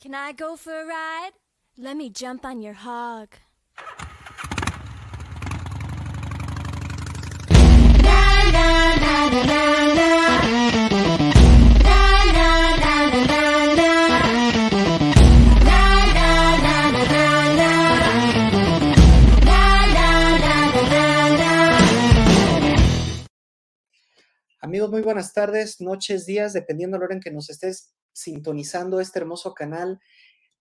Can I go for a ride? Let me jump on your hog. Amigos, muy buenas tardes, noches, días, dependiendo de la hora en que nos estés sintonizando este hermoso canal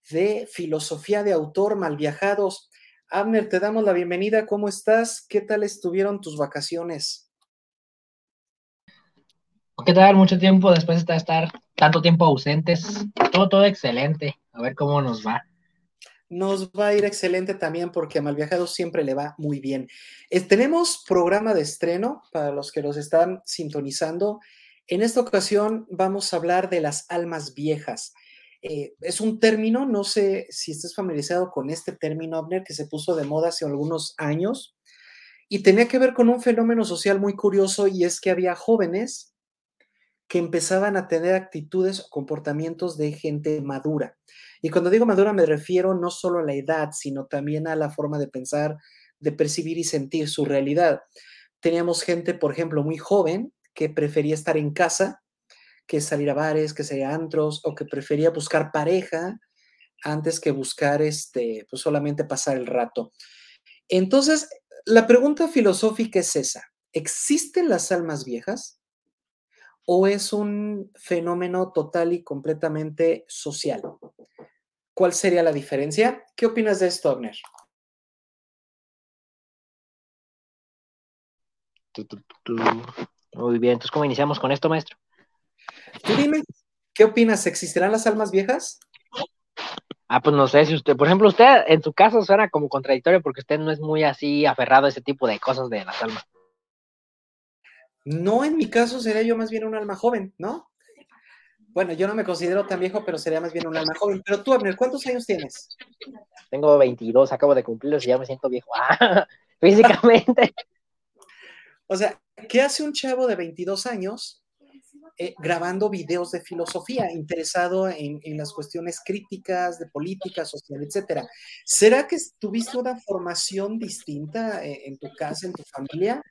de filosofía de autor Malviajados. Abner, te damos la bienvenida. ¿Cómo estás? ¿Qué tal estuvieron tus vacaciones? ¿Qué tal? Mucho tiempo después de estar tanto tiempo ausentes. Todo, todo excelente. A ver cómo nos va. Nos va a ir excelente también porque a Malviajados siempre le va muy bien. Eh, tenemos programa de estreno para los que los están sintonizando. En esta ocasión vamos a hablar de las almas viejas. Eh, es un término, no sé si estás familiarizado con este término, Abner, que se puso de moda hace algunos años y tenía que ver con un fenómeno social muy curioso y es que había jóvenes que empezaban a tener actitudes o comportamientos de gente madura. Y cuando digo madura me refiero no solo a la edad, sino también a la forma de pensar, de percibir y sentir su realidad. Teníamos gente, por ejemplo, muy joven que prefería estar en casa, que salir a bares, que salir a antros, o que prefería buscar pareja antes que buscar este, pues solamente pasar el rato. Entonces, la pregunta filosófica es esa. ¿Existen las almas viejas? ¿O es un fenómeno total y completamente social? ¿Cuál sería la diferencia? ¿Qué opinas de esto, Abner? Muy bien, entonces, ¿cómo iniciamos con esto, maestro? Tú dime, ¿qué opinas? ¿Existirán las almas viejas? Ah, pues no sé si usted, por ejemplo, usted en su caso suena como contradictorio porque usted no es muy así aferrado a ese tipo de cosas de las almas. No, en mi caso sería yo más bien un alma joven, ¿no? Bueno, yo no me considero tan viejo, pero sería más bien un alma joven. Pero tú, Abner, ¿cuántos años tienes? Tengo 22, acabo de cumplirlos y ya me siento viejo. Ah, físicamente. O sea, ¿qué hace un chavo de 22 años eh, grabando videos de filosofía, interesado en, las cuestiones críticas, de política, social, etcétera. ¿Será que tuviste una formación distinta eh, en tu casa, en tu familia?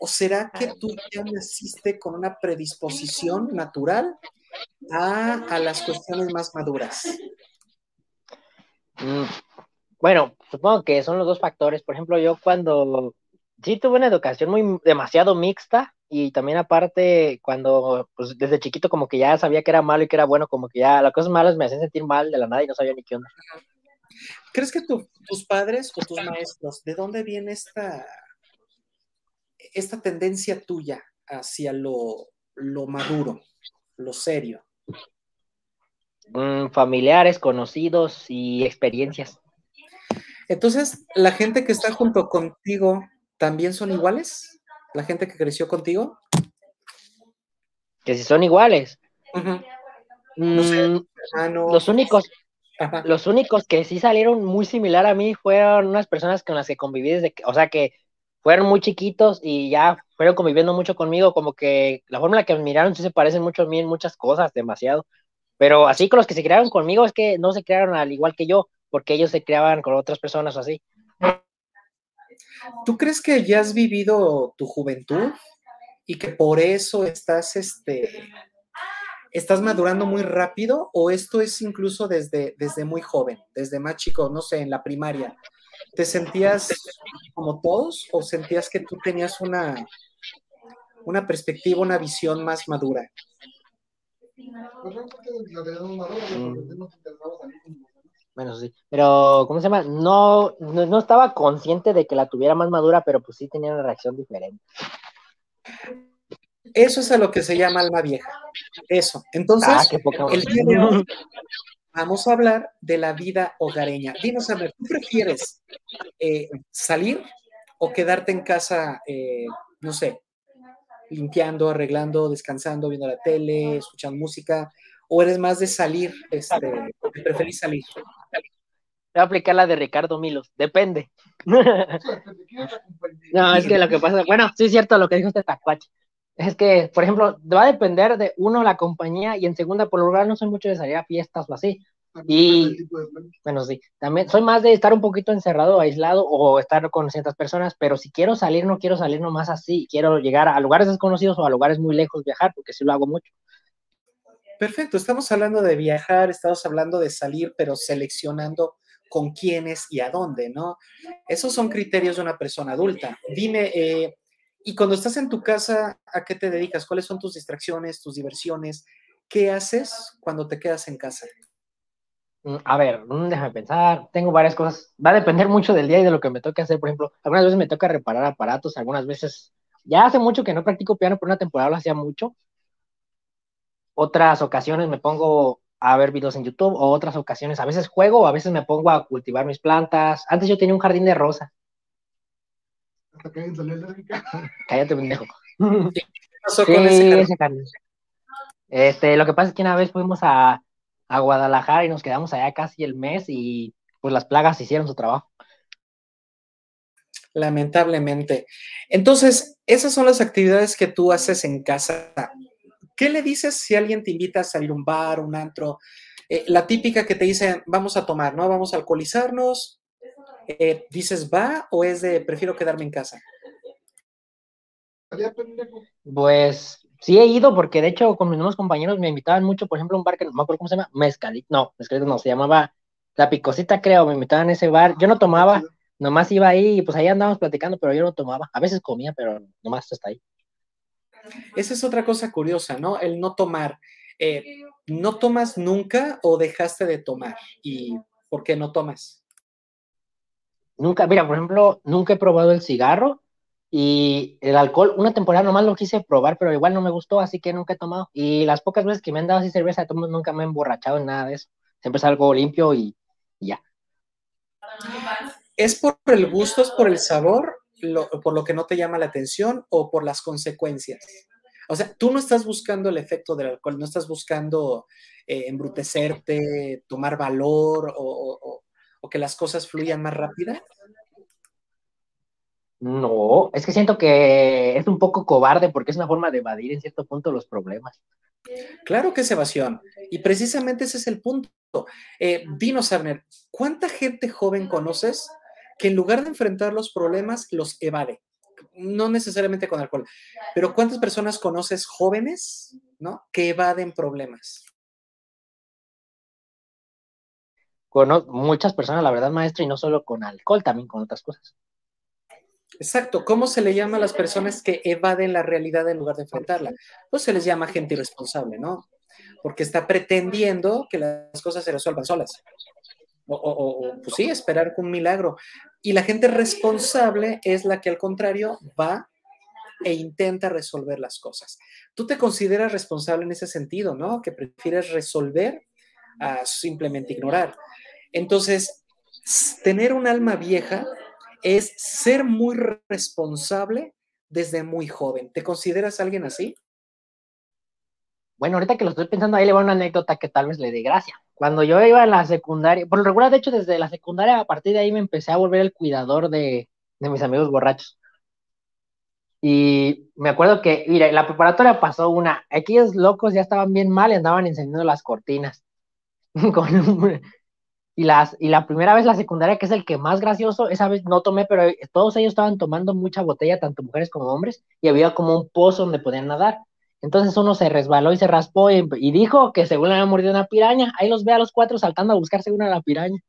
¿O será que tú ya naciste con una predisposición natural a, a las cuestiones más maduras? Mm, bueno, supongo que son los dos factores. Por ejemplo, yo cuando sí tuve una educación muy demasiado mixta, y también aparte, cuando pues desde chiquito como que ya sabía que era malo y que era bueno, como que ya las cosas malas me hacían sentir mal de la nada y no sabía ni qué onda. ¿Crees que tus padres o tus maestros, de dónde viene esta, esta tendencia tuya hacia lo, lo maduro, lo serio? Mm, familiares, conocidos y experiencias. Entonces, ¿la gente que está junto contigo también son iguales? la gente que creció contigo? Que si son iguales. no sé, mm, los únicos, los únicos que sí salieron muy similar a mí fueron unas personas con las que conviví desde que, o sea que fueron muy chiquitos y ya fueron conviviendo mucho conmigo, como que la forma en la que me miraron sí se parecen mucho a mí en muchas cosas, demasiado. Pero así con los que se crearon conmigo es que no se crearon al igual que yo, porque ellos se creaban con otras personas así. ¿Tú crees que ya has vivido tu juventud y que por eso estás, este, estás madurando muy rápido o esto es incluso desde, desde muy joven, desde más chico, no sé, en la primaria? ¿Te sentías como todos o sentías que tú tenías una, una perspectiva, una visión más madura? Bueno, sí. Pero, ¿cómo se llama? No, no, estaba consciente de que la tuviera más madura, pero pues sí tenía una reacción diferente. Eso es a lo que se llama alma vieja. Eso. Entonces, ah, el día de hoy vamos a hablar de la vida hogareña. Dinos, a ver, ¿tú prefieres eh, salir o quedarte en casa, eh, no sé, limpiando, arreglando, descansando, viendo la tele, escuchando música? ¿O eres más de salir, este, preferís salir? Voy a aplicar la de Ricardo Milos, depende. no, es que lo que pasa, bueno, sí es cierto lo que dijo este tacuache. Es que, por ejemplo, va a depender de uno la compañía y en segunda, por lo general, no soy mucho de salir a fiestas o así. Y bueno, sí, también soy más de estar un poquito encerrado, aislado o estar con ciertas personas, pero si quiero salir, no quiero salir nomás así, quiero llegar a lugares desconocidos o a lugares muy lejos, viajar, porque sí lo hago mucho. Perfecto, estamos hablando de viajar, estamos hablando de salir, pero seleccionando con quiénes y a dónde, ¿no? Esos son criterios de una persona adulta. Dime, eh, y cuando estás en tu casa, ¿a qué te dedicas? ¿Cuáles son tus distracciones, tus diversiones? ¿Qué haces cuando te quedas en casa? Mm, a ver, mm, déjame pensar. Tengo varias cosas. Va a depender mucho del día y de lo que me toque hacer. Por ejemplo, algunas veces me toca reparar aparatos, algunas veces. Ya hace mucho que no practico piano, pero una temporada lo hacía mucho. Otras ocasiones me pongo a ver videos en YouTube, o otras ocasiones a veces juego, o a veces me pongo a cultivar mis plantas. Antes yo tenía un jardín de rosa. Cállate, pendejo. Este, lo que pasa es que una vez fuimos a, a Guadalajara y nos quedamos allá casi el mes y pues las plagas hicieron su trabajo. Lamentablemente. Entonces, esas son las actividades que tú haces en casa. ¿Qué le dices si alguien te invita a salir a un bar, un antro? Eh, la típica que te dice, vamos a tomar, ¿no? Vamos a alcoholizarnos. Eh, ¿Dices va o es de prefiero quedarme en casa? Pues sí he ido porque de hecho con mis nuevos compañeros me invitaban mucho, por ejemplo, a un bar que no me acuerdo cómo se llama, Mezcalito, no, Mezcalito no, se llamaba La Picosita creo, me invitaban a ese bar, yo no tomaba, nomás iba ahí y pues ahí andábamos platicando, pero yo no tomaba, a veces comía, pero nomás hasta ahí. Esa es otra cosa curiosa, ¿no? El no tomar. Eh, ¿No tomas nunca o dejaste de tomar? ¿Y por qué no tomas? Nunca, mira, por ejemplo, nunca he probado el cigarro y el alcohol. Una temporada nomás lo quise probar, pero igual no me gustó, así que nunca he tomado. Y las pocas veces que me han dado así cerveza, nunca me he emborrachado en nada de eso. Siempre es algo limpio y, y ya. ¿Es por el gusto, es por el sabor por lo que no te llama la atención o por las consecuencias. O sea, tú no estás buscando el efecto del alcohol, no estás buscando eh, embrutecerte, tomar valor o, que las cosas fluyan más rápida. No, es que siento que es un poco cobarde porque es una forma de evadir en cierto punto los problemas. Claro que es evasión. Y precisamente ese es el punto. Eh, dinos, Arner, ¿cuánta gente joven conoces que en lugar de enfrentar los problemas, los evade. No necesariamente con alcohol, pero ¿cuántas personas conoces jóvenes, ¿no? Que evaden problemas. Muchas personas, la verdad, maestra, y no solo con alcohol, también con otras cosas. Exacto. ¿Cómo se le llama a las personas que evaden la realidad en lugar de enfrentarla? Pues se les llama gente irresponsable, ¿no? Porque está pretendiendo que las cosas se resuelvan solas. O, o, pues sí, esperar un milagro. Y la gente responsable es la que al contrario va e intenta resolver las cosas. Tú te consideras responsable en ese sentido, ¿no? Que prefieres resolver a simplemente ignorar. Entonces, tener un alma vieja es ser muy responsable desde muy joven. ¿Te consideras alguien así? Bueno, ahorita que lo estoy pensando, ahí le va una anécdota que tal vez le dé gracia. Cuando yo iba a la secundaria, por lo regular, de hecho, desde la secundaria, a partir de ahí me empecé a volver el cuidador de, mis amigos borrachos. Y me acuerdo que, mira, la preparatoria pasó una, aquellos locos ya estaban bien mal y andaban encendiendo las cortinas. y, las, y la primera vez la secundaria, que es el que más gracioso, esa vez no tomé, pero todos ellos estaban tomando mucha botella, tanto mujeres como hombres, y había como un pozo donde podían nadar. Entonces uno se resbaló y se raspó y, dijo que según le había mordido una piraña. Ahí los ve a los cuatro saltando a buscar según a la piraña.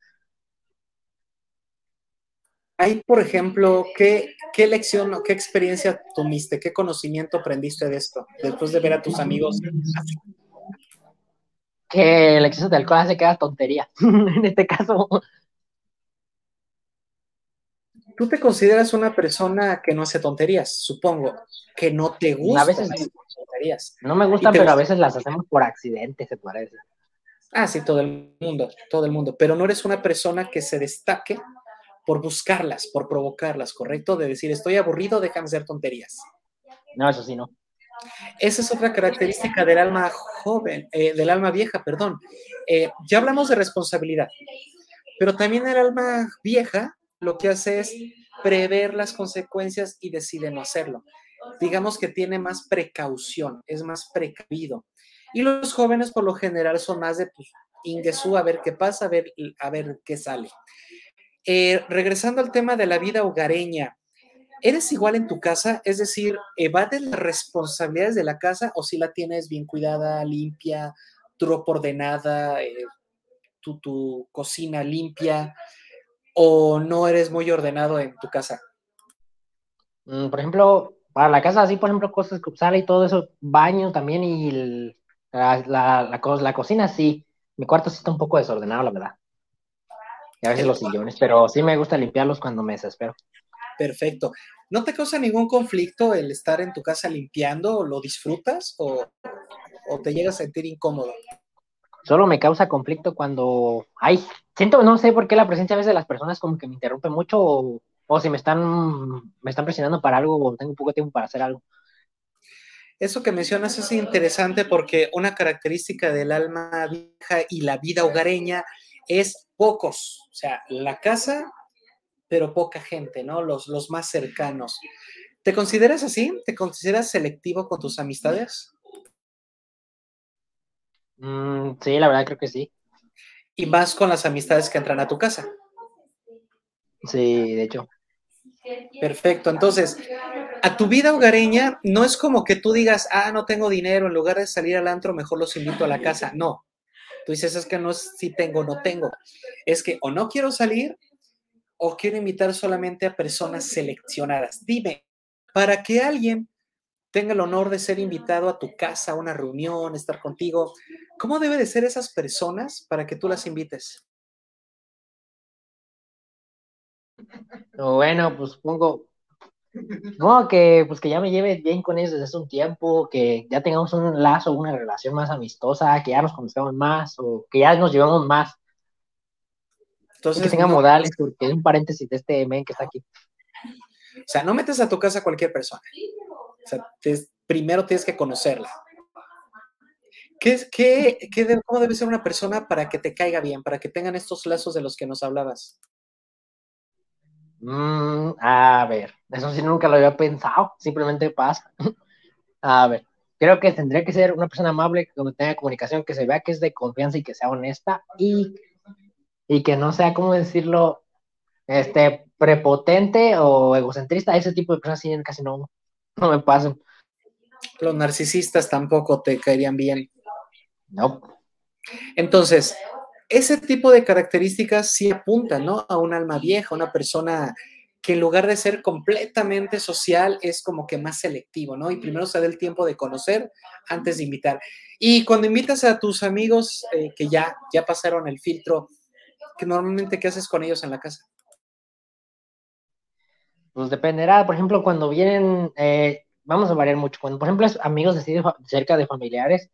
Ahí, por ejemplo, ¿qué, ¿qué lección o qué experiencia tuviste? ¿Qué conocimiento aprendiste de esto después de ver a tus amigos? Que el exceso de alcohol hace que haga tontería. en este caso, Tú te consideras una persona que no hace tonterías, supongo, que no te gusta. A veces tonterías. No me gustan, pero a veces las hacemos por accidente, se parece. Ah, sí, todo el mundo, todo el mundo. Pero no eres una persona que se destaque por buscarlas, por provocarlas, ¿correcto? De decir, estoy aburrido, déjame hacer tonterías. No, eso sí, no. Esa es otra característica del alma joven, eh, del alma vieja, perdón. Eh, ya hablamos de responsabilidad, pero también el alma vieja lo que hace es prever las consecuencias y decide no hacerlo. Digamos que tiene más precaución, es más precavido. Y los jóvenes por lo general son más de, pues, Ingesú, a ver qué pasa, a ver, a ver qué sale. Eh, regresando al tema de la vida hogareña, ¿eres igual en tu casa? Es decir, ¿evades las responsabilidades de la casa o si la tienes bien cuidada, limpia, tu ordenada, eh, tu, tu cocina limpia? ¿O no eres muy ordenado en tu casa? Mm, por ejemplo, para la casa, así, por ejemplo, cosas que sale y todo eso, baño también y la, la, la, cocina, sí. Mi cuarto sí está un poco desordenado, la verdad. Y a veces los sillones, pero sí me gusta limpiarlos cuando me desespero. Perfecto. ¿No te causa ningún conflicto el estar en tu casa limpiando? ¿Lo disfrutas o, o te llega a sentir incómodo? Solo me causa conflicto cuando hay, siento, no sé por qué la presencia a veces de las personas como que me interrumpe mucho o o si me están, me están presionando para algo o tengo poco tiempo para hacer algo. Eso que mencionas es interesante porque una característica del alma vieja y la vida hogareña es pocos, o sea, la casa, pero poca gente, ¿no? Los, los más cercanos. ¿Te consideras así? ¿Te consideras selectivo con tus amistades? Mm, sí, la verdad creo que sí. ¿Y más con las amistades que entran a tu casa? Sí, de hecho. Perfecto. Entonces, a tu vida hogareña no es como que tú digas, ah, no tengo dinero, en lugar de salir al antro, mejor los invito a la casa. No. Tú dices, es que no es si tengo o no tengo. Es que o no quiero salir o quiero invitar solamente a personas seleccionadas. Dime, para que alguien tenga el honor de ser invitado a tu casa, a una reunión, estar contigo, ¿cómo debe de ser esas personas para que tú las invites? Bueno, pues supongo, no, que pues que ya me lleve bien con ellos desde hace un tiempo, que ya tengamos un lazo, una relación más amistosa, que ya nos conozcamos más o que ya nos llevamos más. Entonces, que tenga modales, porque es un paréntesis de este men que está aquí. O sea, no metes a tu casa a cualquier persona. O sea, primero tienes que conocerla. ¿Qué, qué, qué, ¿Cómo debe ser una persona para que te caiga bien, para que tengan estos lazos de los que nos hablabas? Mm, a ver, eso sí nunca lo había pensado, simplemente pasa. a ver, creo que tendría que ser una persona amable, que tenga comunicación, que se vea que es de confianza y que sea honesta y, y que no sea, ¿cómo decirlo? Este, prepotente o egocentrista, ese tipo de personas casi no, no me pasan. Los narcisistas tampoco te caerían bien. No. Entonces, ese tipo de características sí apuntan, ¿no? A un alma vieja, una persona que en lugar de ser completamente social es como que más selectivo, ¿no? Y primero se da el tiempo de conocer antes de invitar. Y cuando invitas a tus amigos eh, que ya, ya pasaron el filtro, que normalmente qué haces con ellos en la casa? Pues dependerá, por ejemplo, cuando vienen, eh, vamos a variar mucho, cuando por ejemplo es amigos de cerca de familiares,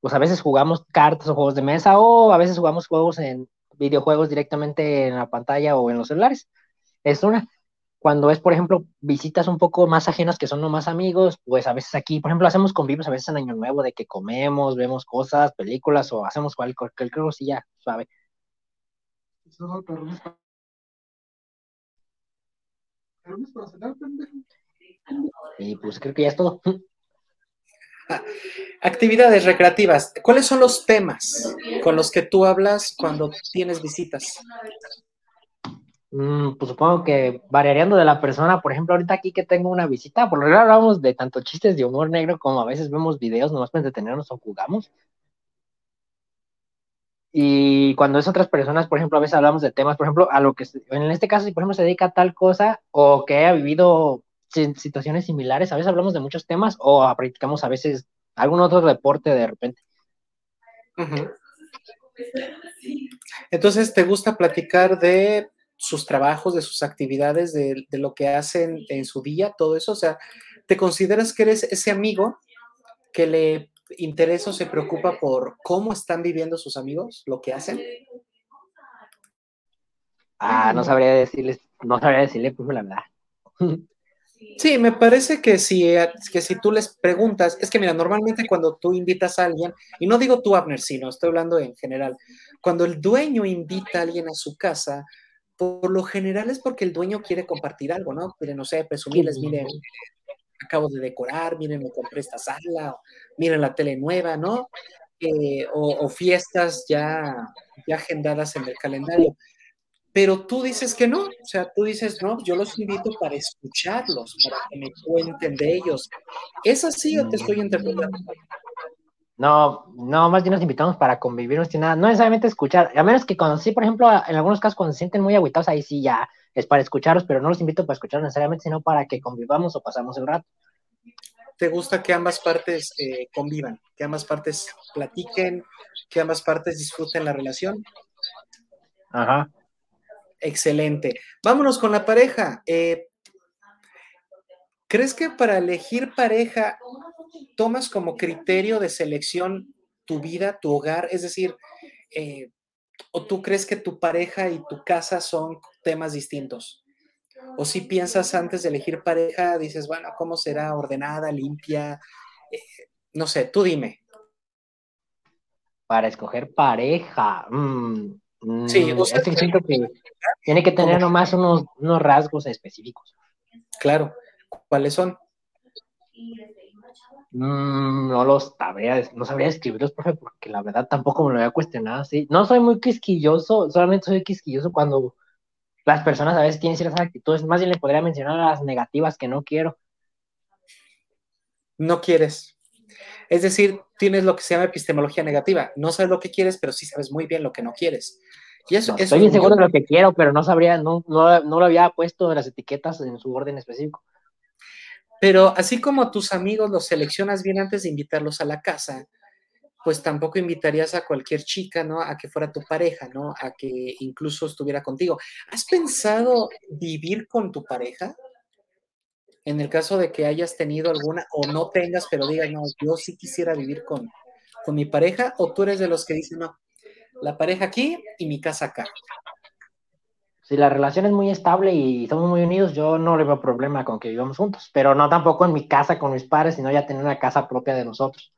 pues a veces jugamos cartas o juegos de mesa o a veces jugamos juegos en videojuegos directamente en la pantalla o en los celulares. Es una. Cuando es, por ejemplo, visitas un poco más ajenas que son nomás amigos, pues a veces aquí, por ejemplo, hacemos convivios a veces en Año Nuevo de que comemos, vemos cosas, películas o hacemos cualquier, cualquier cosilla suave. Y pues creo que ya es todo. Actividades recreativas. ¿Cuáles son los temas con los que tú hablas cuando tienes visitas? Mm, pues supongo que variando de la persona, por ejemplo, ahorita aquí que tengo una visita, por lo general hablamos de tanto chistes de humor negro como a veces vemos videos nomás para entretenernos o jugamos. Y cuando es otras personas, por ejemplo, a veces hablamos de temas, por ejemplo, a lo que en este caso, si por ejemplo se dedica a tal cosa o que haya vivido situaciones similares, a veces hablamos de muchos temas o practicamos a veces algún otro deporte de repente. Entonces, ¿te gusta platicar de sus trabajos, de sus actividades, de, lo que hacen en su día, todo eso? O sea, ¿te consideras que eres ese amigo que le interesa o se preocupa por cómo están viviendo sus amigos, lo que hacen? Ah, no sabría decirles, no sabría decirle, pues la verdad. Sí, me parece que si, eh, que si tú les preguntas, es que mira, normalmente cuando tú invitas a alguien, y no digo tú, Abner, sino estoy hablando en general, cuando el dueño invita a alguien a su casa, por lo general es porque el dueño quiere compartir algo, ¿no? Quiere, no sé, presumirles, miren, acabo de decorar, miren, me compré esta sala, miren la tele nueva, ¿no? eh, o, fiestas ya, ya agendadas en el calendario. Pero tú dices que no, o sea, tú dices, no, yo los invito para escucharlos, para que me cuenten de ellos. ¿Es así o te estoy interpretando? No, no, más bien nos invitamos para convivir, no necesariamente escuchar, a menos que cuando sí, por ejemplo, en algunos casos cuando se sienten muy aguitados, ahí sí ya es para escucharlos, pero no los invito para escuchar necesariamente, sino para que convivamos o pasamos el rato. ¿Te gusta que ambas partes eh, convivan, que ambas partes platiquen, que ambas partes disfruten la relación? Ajá. Excelente. Vámonos con la pareja. Eh, ¿Crees que para elegir pareja tomas como criterio de selección tu vida, tu hogar? Es decir, eh, ¿o tú crees que tu pareja y tu casa son temas distintos? ¿O si piensas antes de elegir pareja, dices, bueno, ¿cómo será ordenada, limpia? Eh, no sé, tú dime. Para escoger pareja. Mm, sí, mm, es que siento que tiene que tener nomás unos, unos rasgos específicos. Claro. ¿Cuáles son? Mm, no los sabría, no sabría escribirlos, profe, porque la verdad tampoco me lo había cuestionado así. No soy muy quisquilloso, solamente soy quisquilloso cuando las personas a veces tienen ciertas actitudes. Más bien le podría mencionar las negativas que no quiero. No quieres. Es decir, tienes lo que se llama epistemología negativa. No sabes lo que quieres, pero sí sabes muy bien lo que no quieres. Y eso, estoy bien seguro de lo que quiero, pero no sabría, no, no, no lo había puesto las etiquetas en su orden específico. Pero así como tus amigos los seleccionas bien antes de invitarlos a la casa, pues tampoco invitarías a cualquier chica, ¿no? A que fuera tu pareja, ¿no? A que incluso estuviera contigo. ¿Has pensado vivir con tu pareja? En el caso de que hayas tenido alguna o no tengas, pero diga, no, yo sí quisiera vivir con, con mi pareja, o tú eres de los que dicen, no, la pareja aquí y mi casa acá si la relación es muy estable y estamos muy unidos, yo no le veo problema con que vivamos juntos, pero no tampoco en mi casa con mis padres, sino ya tener una casa propia de nosotros.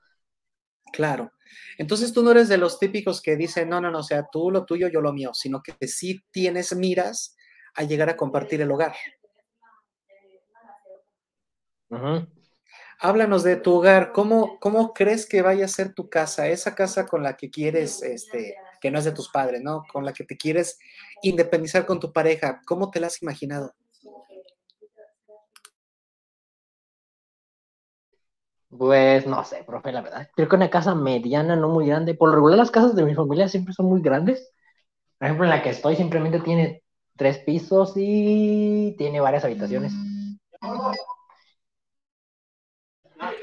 Claro. Entonces tú no eres de los típicos que dicen, no, no, no, o sea, tú lo tuyo, yo lo mío, sino que sí tienes miras a llegar a compartir el hogar. Háblanos de tu hogar, ¿Cómo, ¿cómo crees que vaya a ser tu casa? Esa casa con la que quieres este, que no es de tus padres, ¿no? Con la que te quieres independizar con tu pareja. ¿Cómo te la has imaginado? Pues no sé, profe, la verdad. Creo que una casa mediana, no muy grande. Por lo regular, las casas de mi familia siempre son muy grandes. Por ejemplo, en la que estoy simplemente tiene tres pisos y tiene varias habitaciones.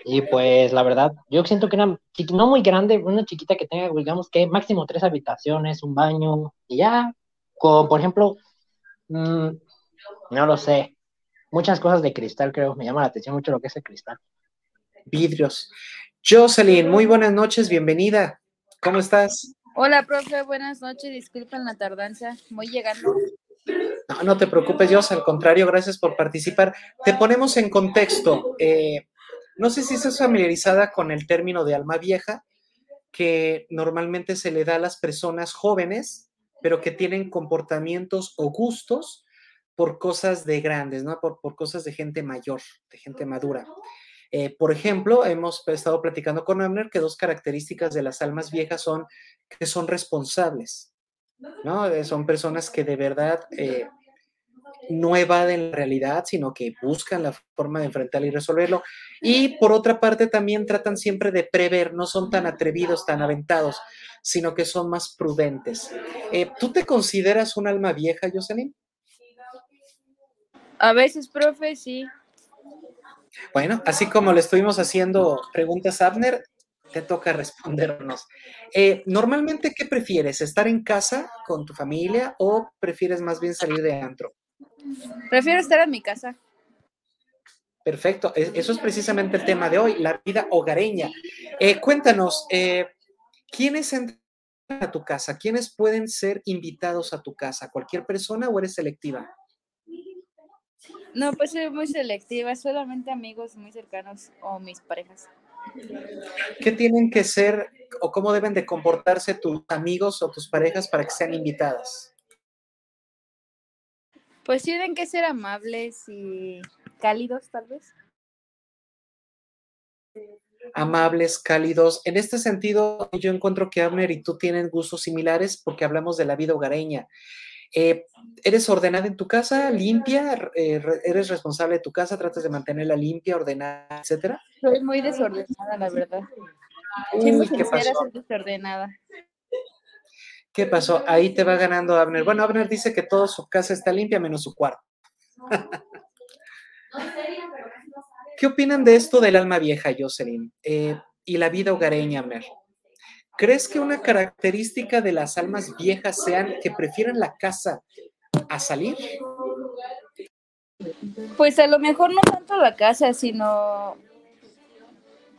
Y pues la verdad, yo siento que una, no muy grande, una chiquita que tenga, digamos que máximo tres habitaciones, un baño, y ya, con, por ejemplo, mm, no lo sé, muchas cosas de cristal, creo, me llama la atención mucho lo que es el cristal. Vidrios. Jocelyn, muy buenas noches, bienvenida. ¿Cómo estás? Hola, profe, buenas noches, disculpen la tardanza, voy llegando. No, no te preocupes, Jos, al contrario, gracias por participar. Te ponemos en contexto. Eh, no sé si estás familiarizada con el término de alma vieja, que normalmente se le da a las personas jóvenes, pero que tienen comportamientos o gustos por cosas de grandes, ¿no? Por, cosas de gente mayor, de gente madura. Eh, por ejemplo, hemos estado platicando con Amner que dos características de las almas viejas son que son responsables, ¿no? Eh, son personas que de verdad eh, no evaden la realidad, sino que buscan la forma de enfrentarlo y resolverlo. Y por otra parte, también tratan siempre de prever, no son tan atrevidos, tan aventados, sino que son más prudentes. Eh, ¿Tú te consideras un alma vieja, Jocelyn? A veces, profe, sí. Bueno, así como le estuvimos haciendo preguntas a Abner, te toca respondernos. Eh, normalmente, ¿qué prefieres? ¿Estar en casa con tu familia o prefieres más bien salir de antro? Prefiero estar en mi casa. Perfecto, eso es precisamente el tema de hoy, la vida hogareña. Eh, cuéntanos, eh, ¿quiénes entran a tu casa? ¿Quiénes pueden ser invitados a tu casa? ¿Cualquier persona o eres selectiva? No, pues soy muy selectiva, solamente amigos muy cercanos o mis parejas. ¿Qué tienen que ser o cómo deben de comportarse tus amigos o tus parejas para que sean invitadas? Pues tienen que ser amables y cálidos, tal vez. amables, cálidos. En este sentido, yo encuentro que Abner y tú tienen gustos similares porque hablamos de la vida hogareña. Eh, ¿Eres ordenada en tu casa, limpia? Eh, ¿Eres responsable de tu casa? ¿Tratas de mantenerla limpia, ordenada, etcétera? Soy muy desordenada, la verdad. Uy, ¿qué pasó? desordenada. ¿Qué pasó? Ahí te va ganando Abner. Bueno, Abner dice que toda su casa está limpia menos su cuarto. ¿Qué opinan de esto del alma vieja, Jocelyn? Eh, y la vida hogareña, Abner. ¿Crees que una característica de las almas viejas sean que prefieren la casa a salir? Pues a lo mejor no tanto la casa, sino,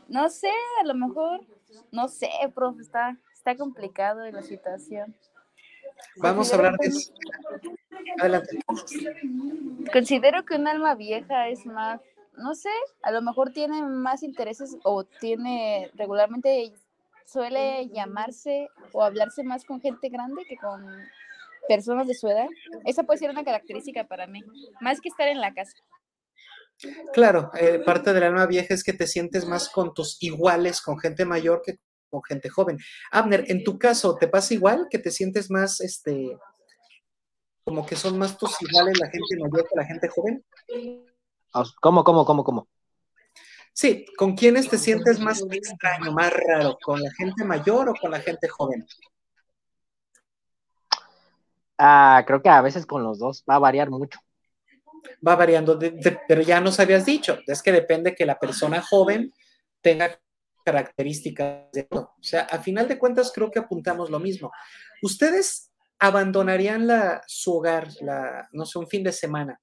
no sé, a lo mejor, no sé, profe, está, está complicado la situación. Vamos a hablar de eso. Adelante. Considero que un alma vieja es más, no sé, a lo mejor tiene más intereses o tiene regularmente suele llamarse o hablarse más con gente grande que con personas de su edad. Esa puede ser una característica para mí, más que estar en la casa. Claro, eh, parte del alma vieja es que te sientes más con tus iguales, con gente mayor que con gente joven. Abner, en tu caso, ¿te pasa igual que te sientes más, este, como que son más tus iguales la gente mayor que la gente joven? ¿Cómo, cómo, cómo, cómo? Sí, ¿con quiénes te sientes más extraño, más raro? ¿Con la gente mayor o con la gente joven? Ah, creo que a veces con los dos va a variar mucho. Va variando, pero ya nos habías dicho, es que depende que la persona joven tenga características de todo. O sea, a final de cuentas creo que apuntamos lo mismo. ¿Ustedes abandonarían la, su hogar, la, no sé, un fin de semana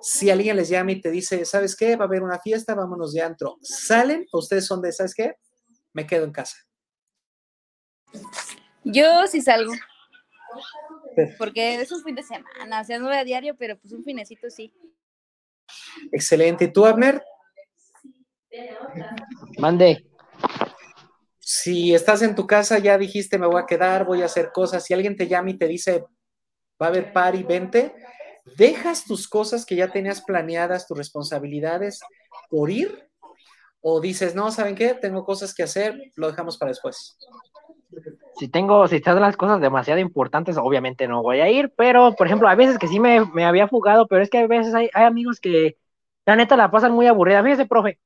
si alguien les llama y te dice, ¿sabes qué? Va a haber una fiesta, vámonos de antro. ¿Salen o ustedes son de, ¿sabes qué? Me quedo en casa. Yo sí salgo. Porque es un fin de semana, o sea, no voy a diario, pero pues un finecito sí. Excelente. ¿Y tú, Abner? Mande. Si estás en tu casa, ya dijiste, me voy a quedar, voy a hacer cosas. Si alguien te llama y te dice, va a haber party, vente, ¿Dejas tus cosas que ya tenías planeadas, tus responsabilidades, por ir? ¿O dices, no, ¿saben qué? Tengo cosas que hacer, lo dejamos para después? Si tengo, si están las cosas demasiado importantes, obviamente no voy a ir, pero por ejemplo, a veces que sí me, había fugado, pero es que a veces hay, amigos que la neta la pasan muy aburrida. Fíjese, profe,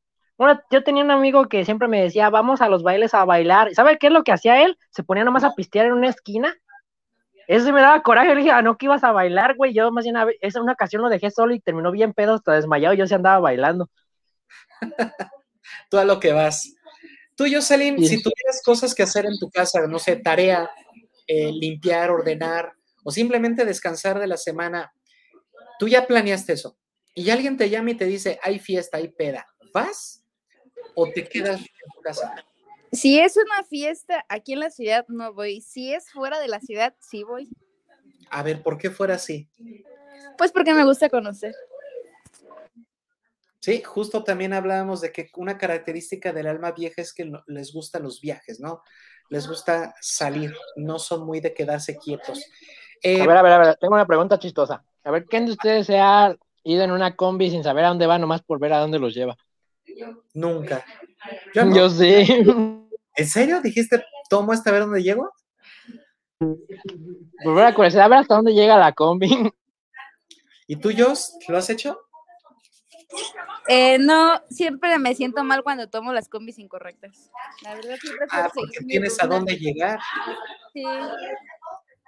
yo tenía un amigo que siempre me decía, vamos a los bailes a bailar. ¿Sabe qué es lo que hacía él? Se ponía nomás a pistear en una esquina eso sí me daba coraje. Le dije, ah, no, que ibas a bailar, güey. Yo más bien, esa una ocasión lo dejé solo y terminó bien pedo, hasta desmayado. Yo sí andaba bailando. Tú a lo que vas. Tú, Jocelyn, si tuvieras cosas que hacer en tu casa, no sé, tarea, eh, limpiar, ordenar o simplemente descansar de la semana, tú ya planeaste eso y alguien te llama y te dice, hay fiesta, hay peda, ¿vas o te quedas en tu casa? Si es una fiesta aquí en la ciudad, no voy. Si es fuera de la ciudad, sí voy. A ver, ¿por qué fuera así? Pues porque me gusta conocer. Sí, justo también hablábamos de que una característica del alma vieja es que les gustan los viajes, ¿no? Les gusta salir, no son muy de quedarse quietos. Eh, a ver, a ver, a ver, tengo una pregunta chistosa. A ver, ¿quién de ustedes se ha ido en una combi sin saber a dónde va, nomás por ver a dónde los lleva? Nunca. Yo, sí. ¿En serio? ¿Dijiste, tomo hasta ver dónde llego? Volver a curiosidad, a ver hasta dónde llega la combi. ¿Y tú, Jos, lo has hecho? Eh, no, siempre me siento mal cuando tomo las combis incorrectas. La verdad, siempre ah, porque tienes a dónde llegar. Sí.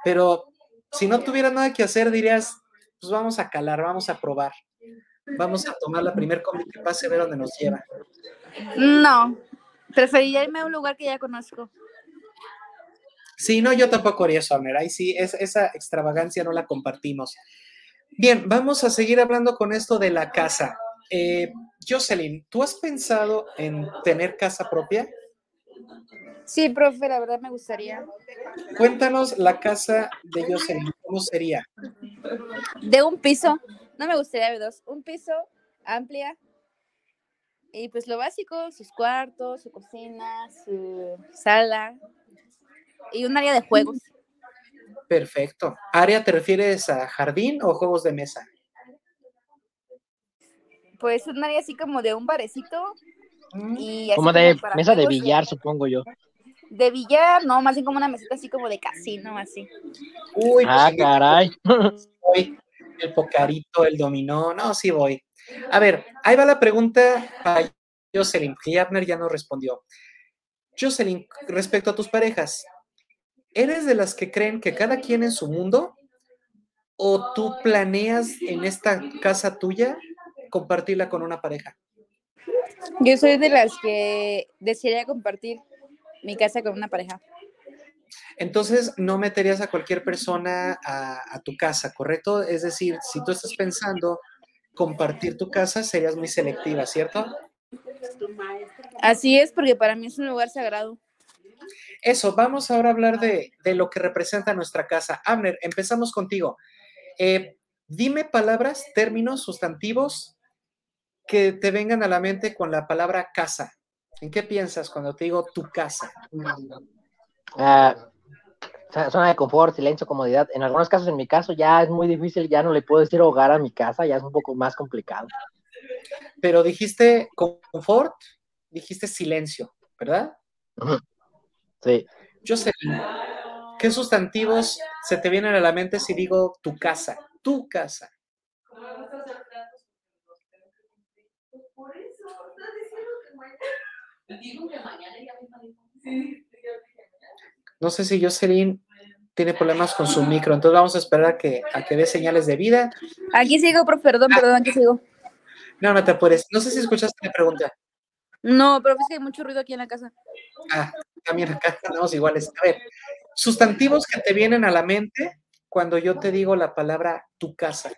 Pero si no tuviera nada que hacer, dirías, pues vamos a calar, vamos a probar. Vamos a tomar la primer combi que pase, a ver dónde nos lleva. No, Preferiría irme a un lugar que ya conozco. Sí, no, yo tampoco haría eso, Ahí sí, es, esa extravagancia no la compartimos. Bien, vamos a seguir hablando con esto de la casa. Eh, Jocelyn, ¿tú has pensado en tener casa propia? Sí, profe, la verdad me gustaría. Cuéntanos la casa de Jocelyn, ¿cómo sería? De un piso, no me gustaría de dos, un piso amplia, y pues lo básico, sus cuartos, su cocina, su sala y un área de juegos. Perfecto. ¿Área te refieres a jardín o juegos de mesa? Pues un área así como de un barecito Y como de mesa de billar, supongo yo. De billar, no, más bien como una mesita así como de casino, así. Uy, ah, pues, caray. el pocarito, el dominó, no, sí voy. A ver, ahí va la pregunta para Jocelyn, que Abner ya no respondió. Jocelyn, respecto a tus parejas, ¿eres de las que creen que cada quien en su mundo? ¿O tú planeas en esta casa tuya compartirla con una pareja? Yo soy de las que desearía compartir mi casa con una pareja. Entonces, no meterías a cualquier persona a, tu casa, ¿correcto? Es decir, si tú estás pensando compartir tu casa, serías muy selectiva, ¿cierto? Así es, porque para mí es un lugar sagrado. Eso, vamos ahora a hablar de, lo que representa nuestra casa. Abner, empezamos contigo. Eh, dime palabras, términos, sustantivos que te vengan a la mente con la palabra casa. ¿En qué piensas cuando te digo tu casa? Ah, zona de confort, silencio, comodidad. En algunos casos, en mi caso, ya es muy difícil, ya no le puedo decir hogar a mi casa, ya es un poco más complicado. Pero dijiste confort, dijiste silencio, ¿verdad? Sí. Yo sé, ¿qué sustantivos se te vienen a la mente si digo tu casa? Tu casa. No sé si Jocelyn tiene problemas con su micro, entonces vamos a esperar a que, a que dé señales de vida. Aquí sigo, perdón, ah. perdón, aquí sigo. No, no te apures. No sé si escuchaste la pregunta. No, pero es que hay mucho ruido aquí en la casa. Ah, también acá estamos iguales. A ver, sustantivos que te vienen a la mente cuando yo te digo la palabra tu casa.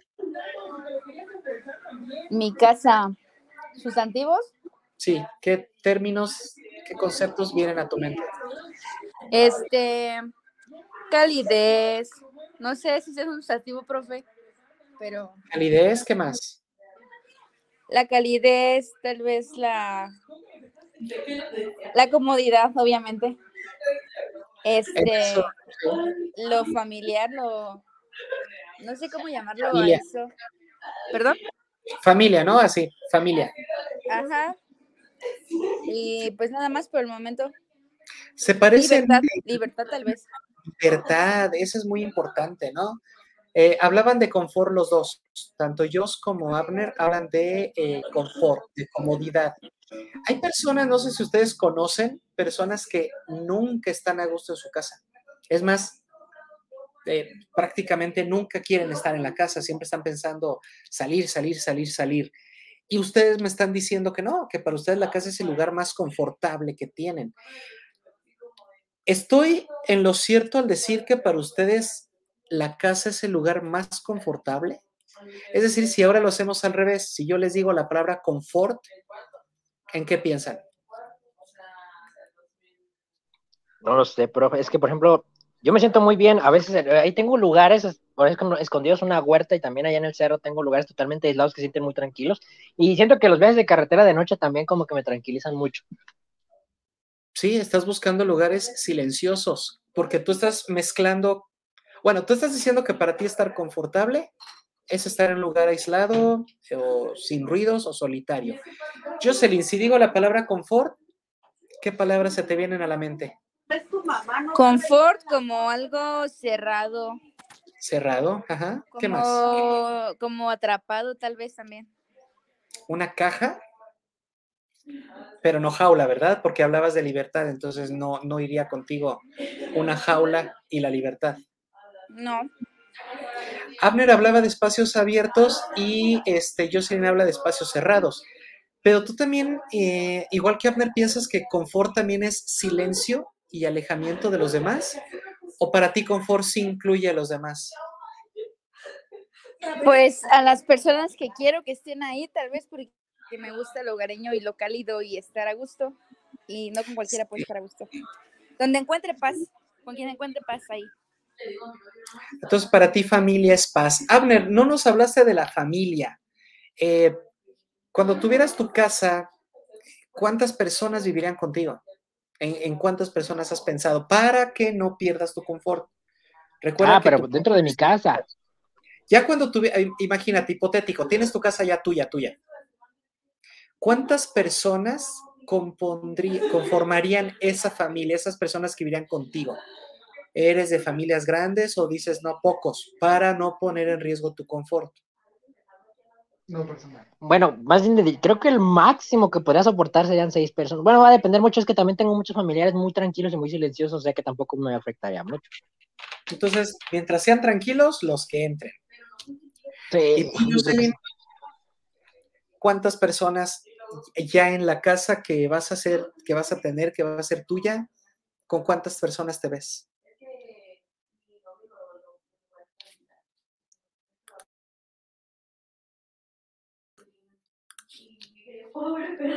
Mi casa. ¿Sustantivos? Sí, ¿qué términos, qué conceptos vienen a tu mente? Este, calidez, no sé si es un sustantivo, profe, pero... Calidez, ¿qué más? La calidez, tal vez la... La comodidad, obviamente. Este, lo familiar, lo... No sé cómo llamarlo eso. ¿Perdón? Familia, ¿no? Así, familia. Ajá. Y pues nada más por el momento. Se parece. Libertad, libertad tal vez. Libertad, eso es muy importante, ¿no? Eh, hablaban de confort los dos, tanto Joss como Abner hablan de eh, confort, de comodidad. Hay personas, no sé si ustedes conocen, personas que nunca están a gusto en su casa. Es más, eh, prácticamente nunca quieren estar en la casa, siempre están pensando salir, salir, salir, salir. Y ustedes me están diciendo que no, que para ustedes la casa es el lugar más confortable que tienen. Estoy en lo cierto al decir que para ustedes la casa es el lugar más confortable. Es decir, si ahora lo hacemos al revés, si yo les digo la palabra confort, ¿en qué piensan? No lo sé, profe. Es que, por ejemplo, yo me siento muy bien. A veces eh, ahí tengo lugares, por ejemplo, escondidos una huerta y también allá en el cerro tengo lugares totalmente aislados que sienten muy tranquilos. Y siento que los viajes de carretera de noche también como que me tranquilizan mucho. Sí, estás buscando lugares silenciosos, porque tú estás mezclando, bueno, tú estás diciendo que para ti estar confortable es estar en un lugar aislado o sin ruidos o solitario. Jocelyn, si digo la palabra confort, ¿qué palabras se te vienen a la mente? Confort como algo cerrado. Cerrado, ajá. ¿Qué más? Como atrapado tal vez también. Una caja pero no jaula, ¿verdad? Porque hablabas de libertad, entonces no, no iría contigo una jaula y la libertad. No. Abner hablaba de espacios abiertos y este, Jocelyn habla de espacios cerrados. Pero tú también, eh, igual que Abner, piensas que confort también es silencio y alejamiento de los demás? ¿O para ti confort sí incluye a los demás? Pues a las personas que quiero que estén ahí, tal vez porque que me gusta lo hogareño y lo cálido y estar a gusto. Y no con cualquiera puede estar a gusto. Donde encuentre paz, con quien encuentre paz ahí. Entonces, para ti familia es paz. Abner, no nos hablaste de la familia. Eh, cuando tuvieras tu casa, ¿cuántas personas vivirían contigo? ¿En, cuántas personas has pensado para que no pierdas tu confort? Recuerda ah, pero dentro de mi casa. Ya cuando tuve, imagínate, hipotético, tienes tu casa ya tuya, tuya. ¿Cuántas personas conformarían esa familia, esas personas que vivirían contigo? ¿Eres de familias grandes o dices no pocos para no poner en riesgo tu confort? No, personal. Bueno, más bien, creo que el máximo que podría soportar serían seis personas. Bueno, va a depender mucho, es que también tengo muchos familiares muy tranquilos y muy silenciosos, o sea que tampoco me afectaría mucho. Entonces, mientras sean tranquilos, los que entren. Sí. ¿Cuántas personas ya en la casa que vas a hacer, que vas a tener, que va a ser tuya? ¿Con cuántas personas te ves?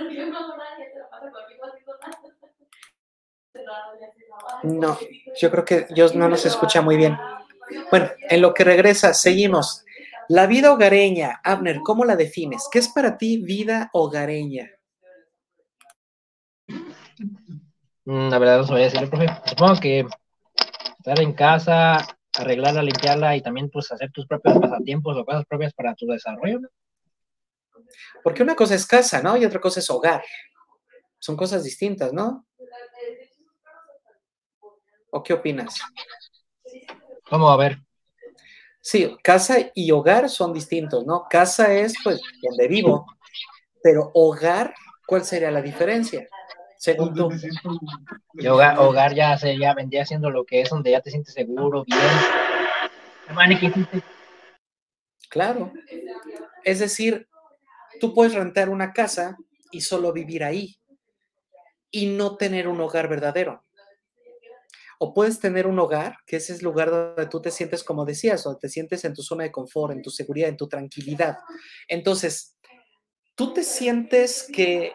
No, yo creo que Dios no nos escucha muy bien. Bueno, en lo que regresa, seguimos. La vida hogareña, Abner, ¿cómo la defines? ¿Qué es para ti vida hogareña? Mm, la verdad no sabía decirlo, profe. Supongo que estar en casa, arreglarla, limpiarla y también pues hacer tus propios pasatiempos o cosas propias para tu desarrollo. Porque una cosa es casa, ¿no? Y otra cosa es hogar. Son cosas distintas, ¿no? ¿O qué opinas? Vamos a ver. Sí, casa y hogar son distintos, ¿no? Casa es pues donde vivo, pero hogar, ¿cuál sería la diferencia? Según tú. Y hogar, hogar ya, se, ya vendría siendo lo que es donde ya te sientes seguro, bien. Claro. Es decir, Tú puedes rentar una casa y solo vivir ahí y no tener un hogar verdadero. O puedes tener un hogar, que ese es el lugar donde tú te sientes, como decías, donde te sientes en tu zona de confort, en tu seguridad, en tu tranquilidad. Entonces, ¿tú te sientes que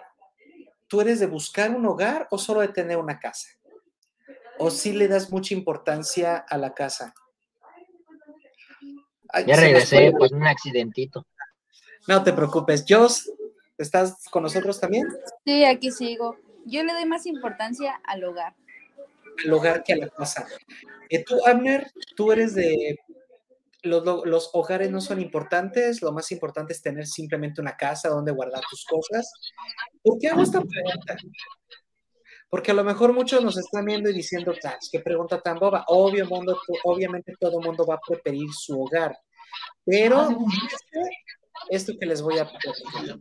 tú eres de buscar un hogar o solo de tener una casa? ¿O sí le das mucha importancia a la casa? ya regresé, pues un accidentito. No te preocupes. Jos, ¿estás con nosotros también? Sí, aquí sigo. Yo le doy más importancia al hogar. Al hogar que a la casa. Eh, tú, Abner, tú eres de... Los, hogares no son importantes, lo más importante es tener simplemente una casa donde guardar tus cosas. ¿Por qué hago esta pregunta? Porque a lo mejor muchos nos están viendo y diciendo, qué pregunta tan boba. Obvio, mundo, obviamente todo el mundo va a preferir su hogar. Pero esto que les voy a platicar.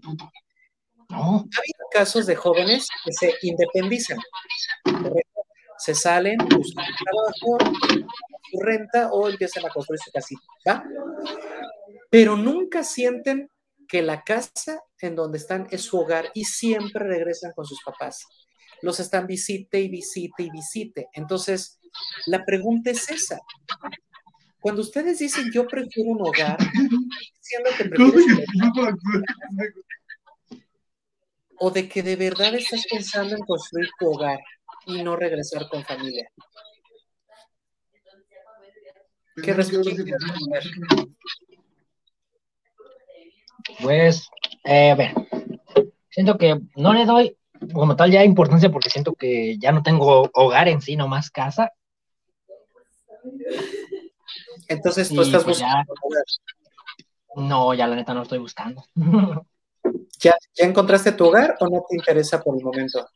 Ha habido casos de jóvenes que se independizan, se salen, buscan trabajo, su renta o empiezan a construir su casita, Pero nunca sienten que la casa en donde están es su hogar y siempre regresan con sus papás. Los están visite y visite y visite. Entonces, la pregunta es esa. Cuando ustedes dicen yo prefiero un hogar, diciendo que prefiero o de que de verdad estás pensando en construir tu hogar y no regresar con familia. ¿Qué respuesta Pues, eh, a ver, siento que no le doy como tal ya importancia porque siento que ya no tengo hogar en sí, nomás casa. Entonces tú estás pues buscando. No, ya la neta no estoy buscando. ¿Ya, ¿Ya encontraste tu hogar o no te interesa por el momento?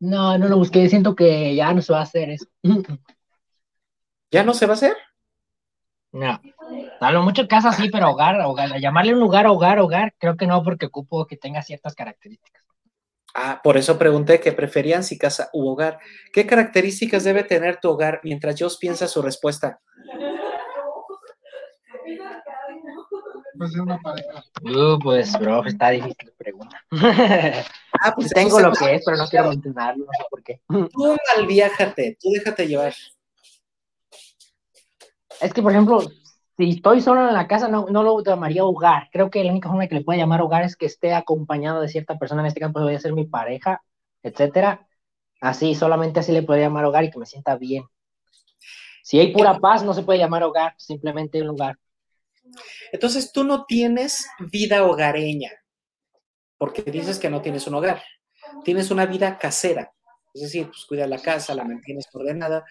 No, no lo busqué, siento que ya no se va a hacer eso. ¿Ya no se va a hacer? No. A lo mucho casa sí, pero hogar, hogar, llamarle un lugar hogar, hogar, creo que no, porque ocupo que tenga ciertas características. Ah, por eso pregunté qué preferían si casa u hogar. ¿Qué características debe tener tu hogar mientras Dios piensa su respuesta? Pues una pareja. Uh, pues, bro, está difícil la pregunta. ah, pues tengo lo que es, pero no quiero mencionarlo, no sé por qué. Tú malviájate, tú déjate llevar. Es que, por ejemplo, si estoy solo en la casa, no, no lo llamaría hogar. Creo que la única forma que le puede llamar hogar es que esté acompañado de cierta persona, en este caso voy a ser mi pareja, etcétera. Así, solamente así le podría llamar hogar y que me sienta bien. Si hay pura paz, no se puede llamar hogar, simplemente un lugar. Entonces tú no tienes vida hogareña, porque dices que no tienes un hogar. Tienes una vida casera, es decir, pues cuida la casa, la mantienes ordenada,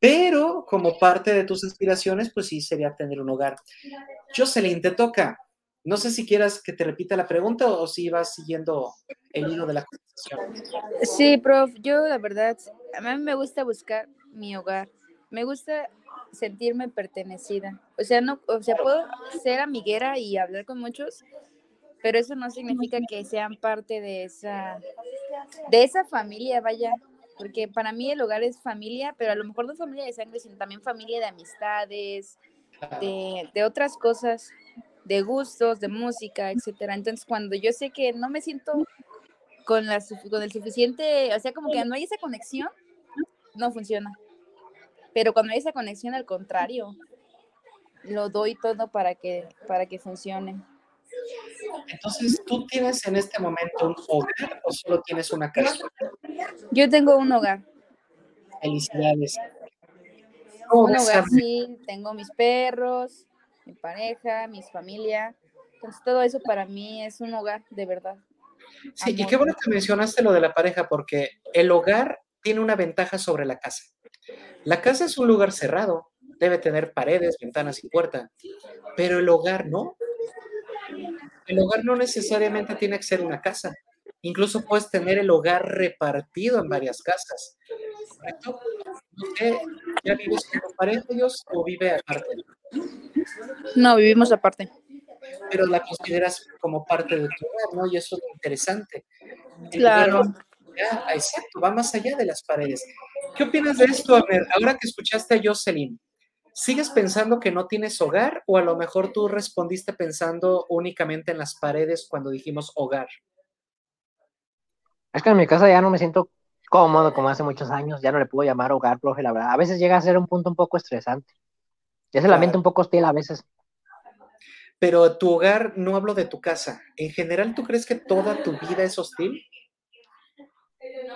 pero como parte de tus aspiraciones, pues sí sería tener un hogar. Jocelyn, te toca. No sé si quieras que te repita la pregunta o si vas siguiendo el hilo de la conversación. Sí, prof, yo la verdad, a mí me gusta buscar mi hogar. Me gusta sentirme pertenecida. O sea, no, o sea, puedo ser amiguera y hablar con muchos, pero eso no significa que sean parte de esa de esa familia, vaya, porque para mí el hogar es familia, pero a lo mejor no familia de sangre, sino también familia de amistades, de, de otras cosas, de gustos, de música, etcétera. Entonces, cuando yo sé que no me siento con, la, con el suficiente, o sea, como que no hay esa conexión, no funciona. Pero cuando hay esa conexión, al contrario, lo doy todo para que, para que funcione. Entonces, ¿tú tienes en este momento un hogar o solo tienes una casa? Yo tengo un hogar. Felicidades. Un hogar, sí, tengo mis perros, mi pareja, mi familia. Entonces, todo eso para mí es un hogar, de verdad. Sí, y qué bueno que mencionaste lo de la pareja, porque el hogar tiene una ventaja sobre la casa. La casa es un lugar cerrado, debe tener paredes, ventanas y puerta, pero el hogar no. El hogar no necesariamente tiene que ser una casa. Incluso puedes tener el hogar repartido en varias casas. ¿Correcto? ¿Ya vives con pareja o vive aparte? No, vivimos aparte. Pero la consideras como parte de tu hogar, ¿no? Y eso es interesante. claro. exacto, va más allá de las paredes. ¿Qué opinas de esto, Ahora que escuchaste a Jocelyn, ¿sigues pensando que no tienes hogar o a lo mejor tú respondiste pensando únicamente en las paredes cuando dijimos hogar? Es que en mi casa ya no me siento cómodo como hace muchos años, ya no le puedo llamar hogar, profe, la verdad. A veces llega a ser un punto un poco estresante. Ya se la mente un poco hostil a veces. Pero tu hogar, no hablo de tu casa. ¿En general tú crees que toda tu vida es hostil?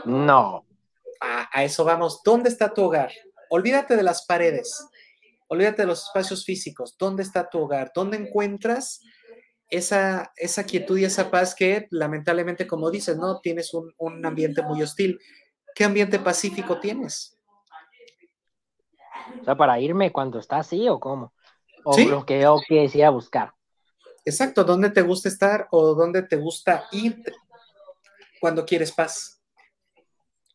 No. Ah, a eso vamos. ¿Dónde está tu hogar? Olvídate de las paredes. Olvídate de los espacios físicos. ¿Dónde está tu hogar? ¿Dónde encuentras esa, esa quietud y esa paz que lamentablemente, como dices, ¿no? Tienes un, un ambiente muy hostil. ¿Qué ambiente pacífico tienes? O sea, para irme cuando está así o cómo. O lo que yo quisiera buscar. Exacto, ¿dónde te gusta estar o dónde te gusta ir cuando quieres paz?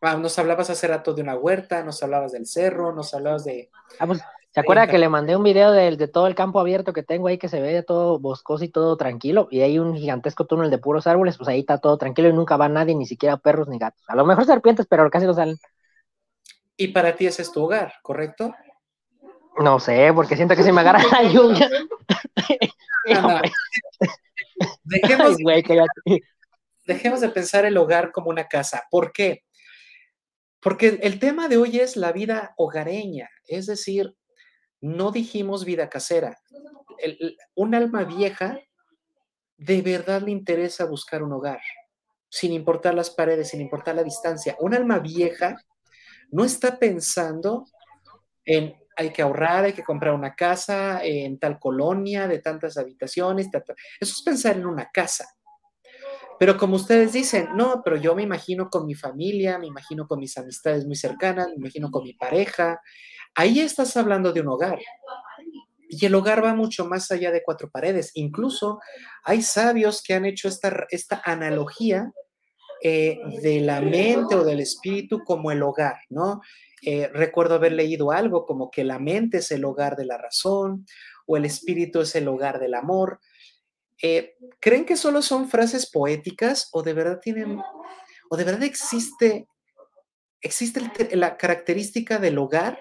Ah, nos hablabas hace rato de una huerta, nos hablabas del cerro, nos hablabas de... Ah, pues, ¿se acuerda que le mandé un video de, de, todo el campo abierto que tengo ahí que se ve todo boscoso y todo tranquilo? Y hay un gigantesco túnel de puros árboles, pues ahí está todo tranquilo y nunca va nadie, ni siquiera perros ni gatos. A lo mejor serpientes, pero casi no salen. Y para ti ese es tu hogar, ¿correcto? No sé, porque siento que se me agarra la lluvia. dejemos, dejemos de pensar el hogar como una casa. ¿Por qué? Porque el tema de hoy es la vida hogareña, es decir, no dijimos vida casera. un alma vieja de verdad le interesa buscar un hogar, sin importar las paredes, sin importar la distancia. Un alma vieja no está pensando en hay que ahorrar, hay que comprar una casa en tal colonia de tantas habitaciones. Eso es pensar en una casa. Pero como ustedes dicen, no, pero yo me imagino con mi familia, me imagino con mis amistades muy cercanas, me imagino con mi pareja. Ahí estás hablando de un hogar. Y el hogar va mucho más allá de cuatro paredes. Incluso hay sabios que han hecho esta, esta analogía eh, de la mente o del espíritu como el hogar, ¿no? Eh, recuerdo haber leído algo como que la mente es el hogar de la razón o el espíritu es el hogar del amor. Eh, ¿Creen que solo son frases poéticas o de verdad tienen, o de verdad existe, existe la característica del hogar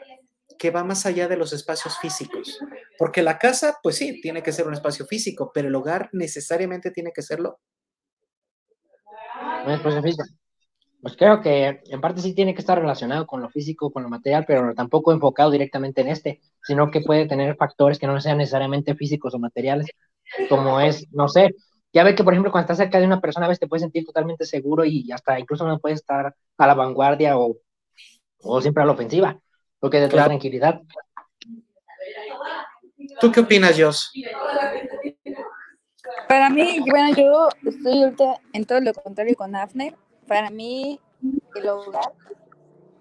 que va más allá de los espacios físicos? Porque la casa, pues sí, tiene que ser un espacio físico, pero el hogar necesariamente tiene que serlo. Un espacio físico. Pues creo que en parte sí tiene que estar relacionado con lo físico, con lo material, pero tampoco enfocado directamente en este, sino que puede tener factores que no sean necesariamente físicos o materiales, como es, no sé, ya ve que por ejemplo cuando estás cerca de una persona a veces te puedes sentir totalmente seguro y hasta incluso no puedes estar a la vanguardia o, o siempre a la ofensiva, porque de toda tranquilidad. ¿Tú qué opinas, Jos? Para mí, bueno, yo estoy ahorita en todo lo contrario con Afner para mí el hogar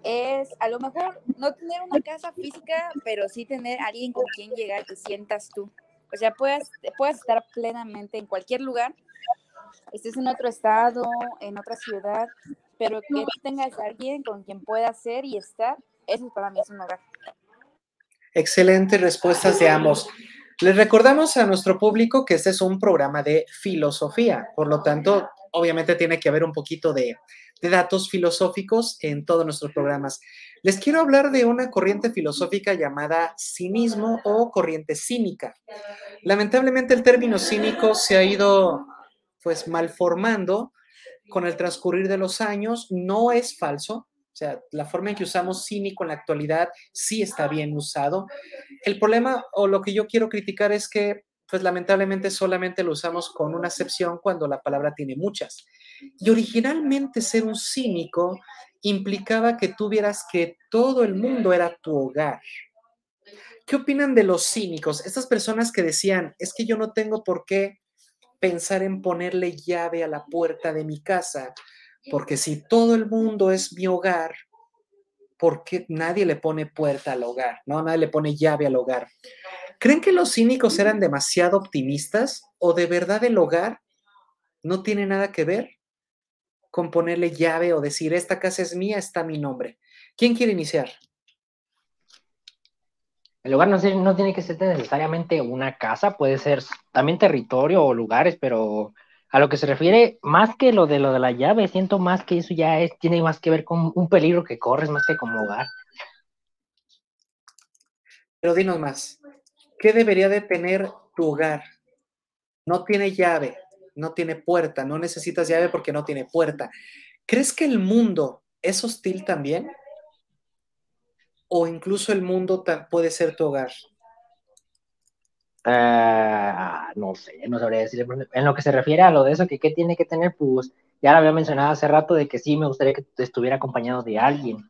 es a lo mejor no tener una casa física, pero sí tener alguien con quien llegar, que sientas tú. O sea, puedes, puedes estar plenamente en cualquier lugar, estés en otro estado, en otra ciudad, pero que tengas alguien con quien puedas ser y estar, eso para mí es un hogar. Excelentes respuestas de ambos. Les recordamos a nuestro público que este es un programa de filosofía, por lo tanto, obviamente tiene que haber un poquito de, de datos filosóficos en todos nuestros programas. Les quiero hablar de una corriente filosófica llamada cinismo o corriente cínica. Lamentablemente el término cínico se ha ido pues malformando con el transcurrir de los años, no es falso, sea, la forma en que usamos cínico en la actualidad sí está bien usado. El problema o lo que yo quiero criticar es que pues lamentablemente solamente lo usamos con una acepción cuando la palabra tiene muchas. Y originalmente ser un cínico implicaba que tuvieras que todo el mundo era tu hogar. ¿Qué opinan de los cínicos? Estas personas que decían, es que yo no tengo por qué pensar en ponerle llave a la puerta de mi casa, porque si todo el mundo es mi hogar, ¿por qué nadie le pone puerta al hogar? ¿No? Nadie le pone llave al hogar. ¿Creen que los cínicos eran demasiado optimistas o de verdad el hogar no tiene nada que ver con ponerle llave o decir, esta casa es mía, está mi nombre? ¿Quién quiere iniciar? El hogar no, no tiene que ser necesariamente una casa, puede ser también territorio o lugares, pero a lo que se refiere, más que lo de lo de la llave, siento más que eso ya es, tiene más que ver con un peligro que corres más que como hogar. Pero dinos más, ¿qué debería de tener tu hogar? No tiene llave, no tiene puerta, no necesitas llave porque no tiene puerta. ¿Crees que el mundo es hostil también? ¿O incluso el mundo puede ser tu hogar? Ah, no sé, no sabría decir. En lo que se refiere a lo de eso, que qué tiene que tener, pues ya lo había mencionado hace rato de que sí me gustaría que estuviera acompañado de alguien. En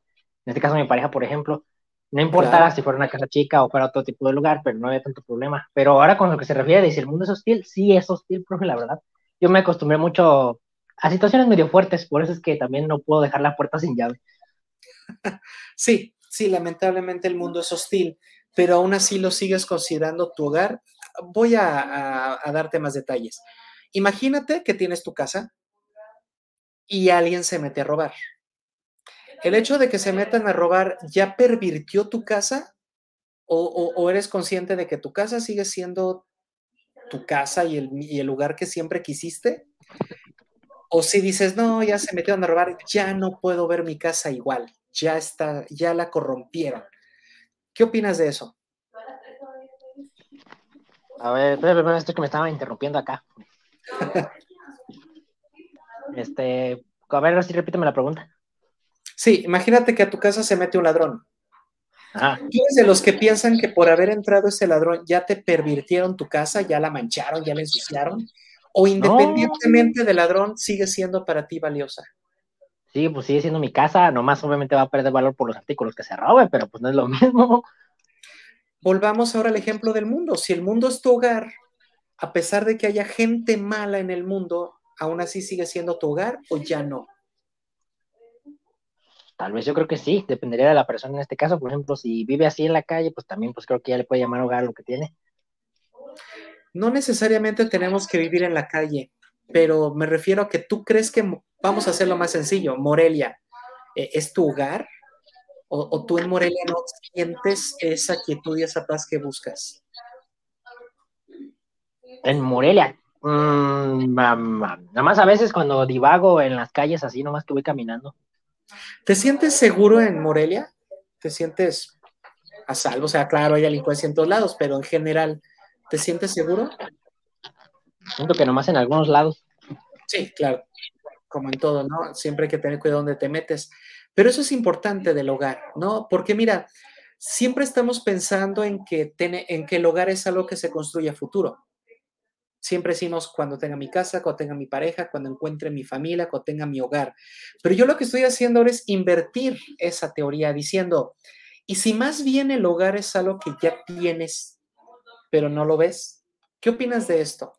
este caso, mi pareja, por ejemplo, no importara si fuera una casa chica o fuera otro tipo de lugar, pero no había tanto problema. Pero ahora con lo que se refiere de si el mundo es hostil, sí es hostil, profe, la verdad. Yo me acostumbré mucho a situaciones medio fuertes, por eso es que también no puedo dejar la puerta sin llave. Sí, sí, lamentablemente el mundo es hostil, pero aún así lo sigues considerando tu hogar. Voy a, darte más detalles. Imagínate que tienes tu casa y alguien se mete a robar el hecho de que se metan a robar ya pervirtió tu casa o, eres consciente de que tu casa sigue siendo tu casa y el, lugar que siempre quisiste? O si dices, no, ya se metieron a robar, ya no puedo ver mi casa igual, ya está, ya la corrompieron. ¿Qué opinas de eso? A ver, esto que me estaba interrumpiendo acá. este, a ver, si repíteme la pregunta. Sí, imagínate que a tu casa se mete un ladrón. Ah. eres de los que piensan que por haber entrado ese ladrón ya te pervirtieron tu casa, ya la mancharon, ya la ensuciaron? ¿O independientemente del ladrón sigue siendo para ti valiosa? Sí, pues sigue siendo mi casa, nomás obviamente va a perder valor por los artículos que se roben, pero pues no es lo mismo. Volvamos ahora al ejemplo del mundo. Si el mundo es tu hogar, a pesar de que haya gente mala en el mundo, aún así sigue siendo tu hogar o ya no. Tal vez yo creo que sí, dependería de la persona en este caso. Por ejemplo, si vive así en la calle, pues también pues creo que ya le puede llamar hogar lo que tiene. No necesariamente tenemos que vivir en la calle, pero me refiero a que tú crees que, vamos a hacerlo más sencillo, Morelia, eh, ¿es tu hogar? O, tú en Morelia no sientes esa quietud y esa paz que buscas? En Morelia, mm, nada más a veces cuando divago en las calles así, nomás que voy caminando. ¿Te sientes seguro en Morelia? ¿Te sientes a salvo? O sea, claro, hay delincuencia en todos lados, pero en general, ¿te sientes seguro? Siento que nomás en algunos lados. Sí, claro, como en todo, ¿no? Siempre hay que tener cuidado donde te metes. Pero eso es importante del hogar, ¿no? Porque mira, siempre estamos pensando en que, en que el hogar es algo que se construye a futuro. Siempre decimos cuando tenga mi casa, cuando tenga mi pareja, cuando encuentre mi familia, cuando tenga mi hogar. Pero yo lo que estoy haciendo ahora es invertir esa teoría diciendo, ¿y si más bien el hogar es algo que ya tienes, pero no lo ves? ¿Qué opinas de esto?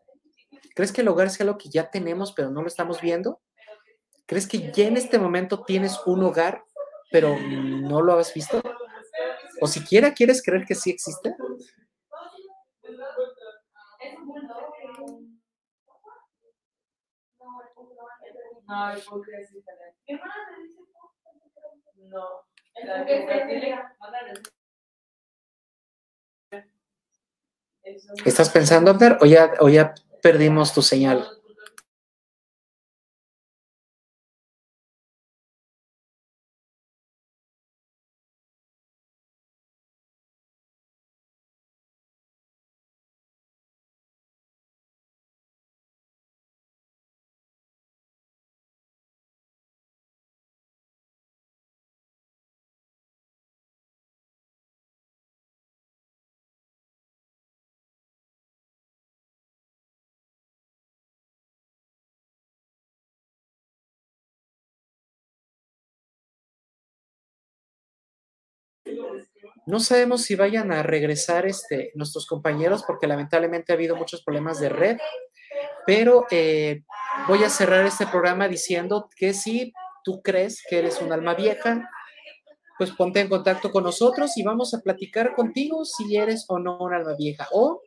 ¿Crees que el hogar sea lo que ya tenemos, pero no lo estamos viendo? ¿Crees que ya en este momento tienes un hogar, pero no lo has visto? ¿O siquiera quieres creer que sí existe? ¿Estás pensando, Abner? ¿O ya, ¿O ya perdimos tu señal? No sabemos si vayan a regresar este, nuestros compañeros porque lamentablemente ha habido muchos problemas de red, pero eh, voy a cerrar este programa diciendo que si tú crees que eres un alma vieja, pues ponte en contacto con nosotros y vamos a platicar contigo si eres o no un alma vieja. O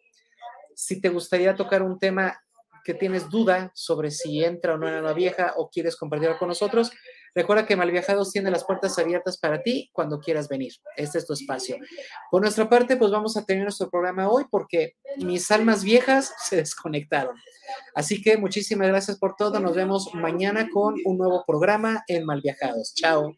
si te gustaría tocar un tema que tienes duda sobre si entra o no en alma vieja o quieres compartirlo con nosotros, Recuerda que Malviajados tiene las puertas abiertas para ti cuando quieras venir. Este es tu espacio. Por nuestra parte, pues vamos a tener nuestro programa hoy porque mis almas viejas se desconectaron. Así que muchísimas gracias por todo. Nos vemos mañana con un nuevo programa en Malviajados. Chao.